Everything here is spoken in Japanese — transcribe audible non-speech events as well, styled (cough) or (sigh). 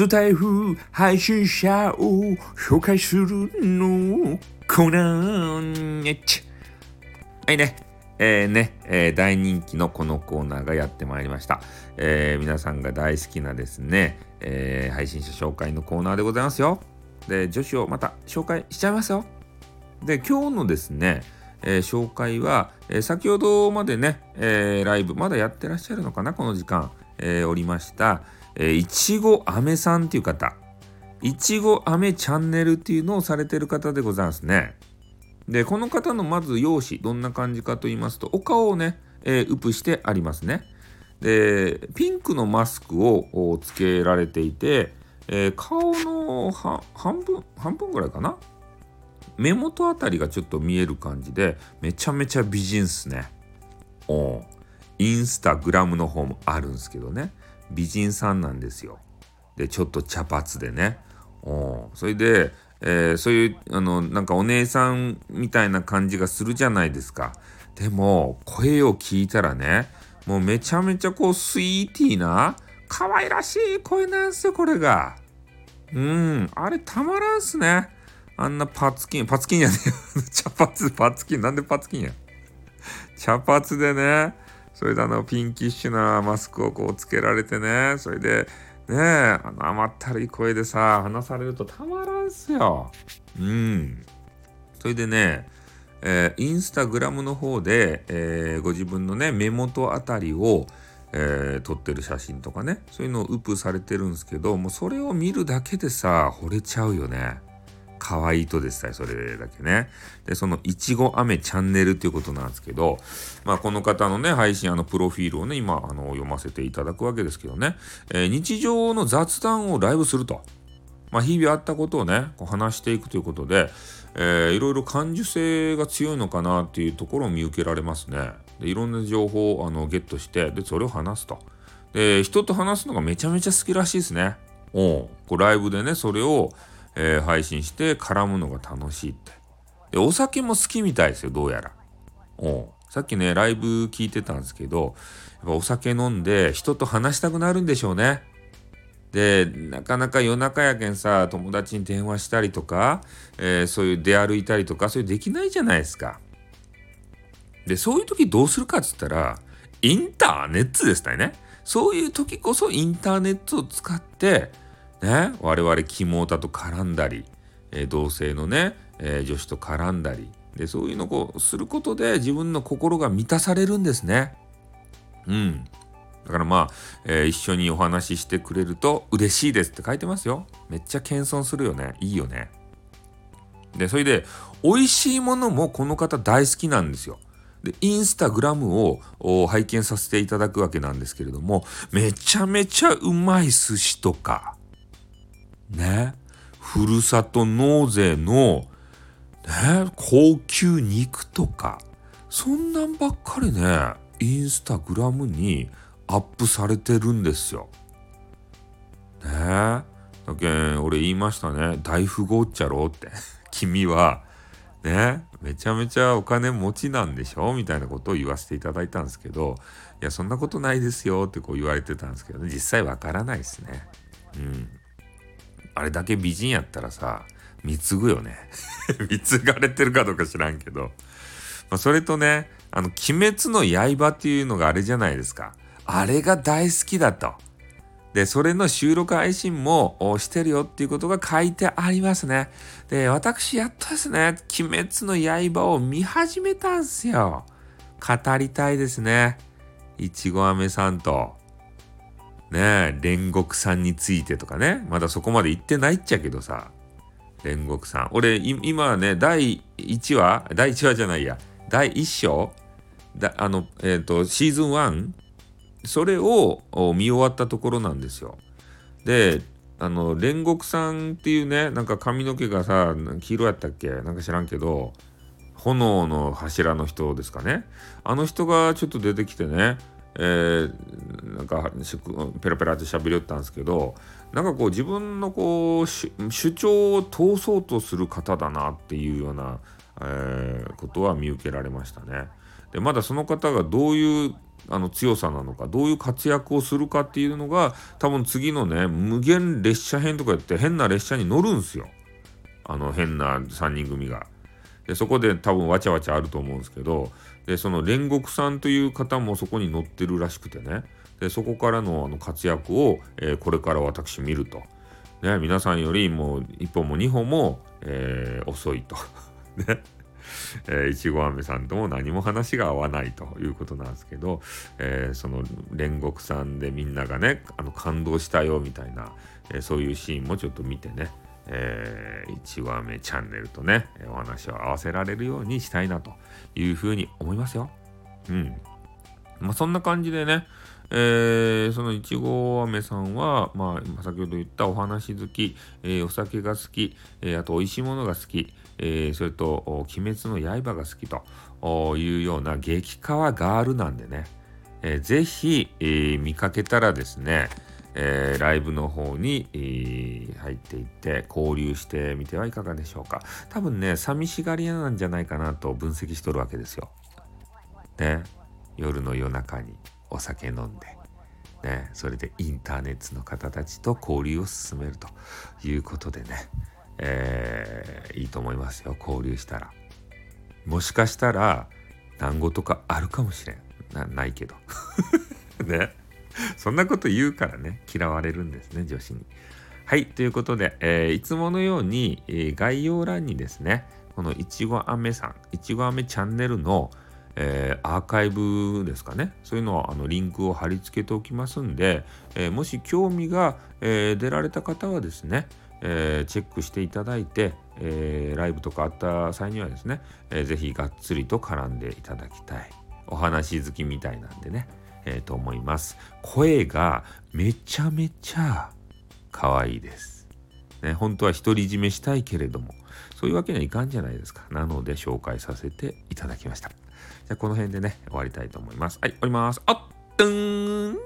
スタイフ配信者を紹介するのコーナーねちはいねえー、ね、えー、大人気のこのコーナーがやってまいりました。えー、皆さんが大好きなですね、え、配信者紹介のコーナーでございますよ。で、女子をまた紹介しちゃいますよ。で、今日のですね、え、紹介は、え、先ほどまでね、え、ライブ、まだやってらっしゃるのかな、この時間、えおりました、えいちごあめさんっていう方、いちごあめチャンネルっていうのをされてる方でございますね。で、この方のまず容姿、どんな感じかと言いますと、お顔をね、えー、ウプしてありますね。で、ピンクのマスクをつけられていて、えー、顔の半分、半分ぐらいかな？目元あたりがちょっと見える感じで、めちゃめちゃ美人っすね。おインスタグラムの方もあるんですけどね。美人さんなんですよ。で、ちょっと茶髪でね。おそれで、えー、そういうあのなんかお姉さんみたいな感じがするじゃないですか。でも声を聞いたらねもうめちゃめちゃこうスイーティーな可愛らしい声なんすよこれが。うん。あれたまらんすね。あんなパツキンパツキンやね (laughs) 茶髪パツキン。なんでパツキンや。茶髪でねそれであのピンキッシュなマスクをこうつけられてねそれでね、あの甘ったるい声でさ、話されるとたまらんすよ。うん。それでね、えー、インスタグラムの方で、えー、ご自分のね、目元あたりを、えー、撮ってる写真とかね、そういうのをウップされてるんですけど、もうそれを見るだけでさ、惚れちゃうよね。可愛いとですね、それだけね。で、そのいちご飴チャンネルっていうことなんですけど、まあ、この方のね、配信、あの、プロフィールをね、今、あの、読ませていただくわけですけどね、えー、日常の雑談をライブすると。まあ、日々あったことをね、こう話していくということで、えー、いろいろ感受性が強いのかなっていうところを見受けられますね。で、いろんな情報をあのゲットして、で、それを話すと。で、人と話すのがめちゃめちゃ好きらしいですね。おこうライブでね、それを、えー、配信して絡むのが楽しいって。で、お酒も好きみたいですよ、どうやら。おさっきね、ライブ聞いてたんですけど、やっぱお酒飲んで人と話したくなるんでしょうね。で、なかなか夜中やけんさ、友達に電話したりとか、えー、そういう出歩いたりとか、そういうできないじゃないですか。で、そういう時どうするかっつったら、インターネットですね。そういう時こそインターネットを使って、ね、我々肝太と絡んだり、えー、同性のね、えー、女子と絡んだりでそういうのをすることで自分の心が満たされるんですね。うん。だからまあ、えー、一緒にお話ししてくれると嬉しいですって書いてますよ。めっちゃ謙遜するよね。いいよね。で、それで、美味しいものもこの方大好きなんですよ。で、インスタグラムを拝見させていただくわけなんですけれども、めちゃめちゃうまい寿司とか、ね、ふるさと納税の、ね、高級肉とか、そんなんばっかりね、インスタグラムにアップされてるんですよ。ねえ。だけん、俺言いましたね。大富豪っちゃろって。(laughs) 君は、ね、めちゃめちゃお金持ちなんでしょ？みたいなことを言わせていただいたんですけど、いや、そんなことないですよってこう言われてたんですけど、ね、実際わからないですね。うん。あれだけ美人やったらさ、貢ぐよね。(laughs) 貢がれてるかどうか知らんけど。まあ、それとね、あの、鬼滅の刃っていうのがあれじゃないですか。あれが大好きだと。で、それの収録配信もしてるよっていうことが書いてありますね。で、私やっとですね、鬼滅の刃を見始めたんすよ。語りたいですね。いちご飴さんと。ね煉獄さんについてとかね、まだそこまで行ってないっちゃけどさ、煉獄さん。俺、今ね、第1話、第1話じゃないや、第1章？だあの、えっ、ー、と、シーズン1、それを見終わったところなんですよ。で、あの、煉獄さんっていうね、なんか髪の毛がさ、黄色やったっけ？なんか知らんけど、炎の柱の人ですかね。あの人がちょっと出てきてね、えー、なんかペラペラって喋りよったんですけどなんかこう自分のこう主張を通そうとする方だなっていうような、えー、ことは見受けられましたね。でまだその方がどういうあの強さなのかどういう活躍をするかっていうのが多分次のね無限列車編とかやって変な列車に乗るんですよあの変な3人組が。でそこで多分わちゃわちゃあると思うんですけどでその煉獄さんという方もそこに乗ってるらしくてねでそこからのあの活躍を、えー、これから私見ると。ね、皆さんよりもう1本も2本も、えー、遅いと。(laughs) ね。えー、いちご飴さんとも何も話が合わないということなんですけど、えー、その煉獄さんでみんながねあの感動したよみたいな、えー、そういうシーンもちょっと見てね、えー、いちご飴チャンネルとねお話を合わせられるようにしたいなというふうに思いますよ。うん。まあそんな感じでね、えー、そのいちご飴さんは、まあ、先ほど言ったお話好き、えー、お酒が好き、えー、あと美味しいものが好き、えそれと「鬼滅の刃」が好きというような激化ガールなんでね、えー、ぜひ、え、見かけたらですね、えー、ライブの方に、えー、入っていって交流してみてはいかがでしょうか。多分ね寂しがり屋なんじゃないかなと分析しとるわけですよ。ね。夜の夜中にお酒飲んで。ね、それでインターネットの方たちと交流を進めるということでね、えー、いいと思いますよ。交流したら。もしかしたら団子とかあるかもしれん。なないけど。(laughs) ね。(laughs) そんなこと言うからね嫌われるんですね女子に。はいということで、えー、いつものように、えー、概要欄にですねこのいちごあめさんいちごあめチャンネルのえー、アーカイブですかねそういうのをあのリンクを貼り付けておきますんで、えー、もし興味が、えー、出られた方はですね、え、チェックしていただいて、え、ライブとかあった際にはですね、えー、ぜひがっつりと絡んでいただきたい。お話好きみたいなんでね、えー、と思います。声がめちゃめちゃ可愛いです、ね、本当は独り占めしたいけれどもそういうわけにはいかんじゃないですか。なので紹介させていただきました。じゃあこの辺でね終わりたいと思います。はい終わります。あっとん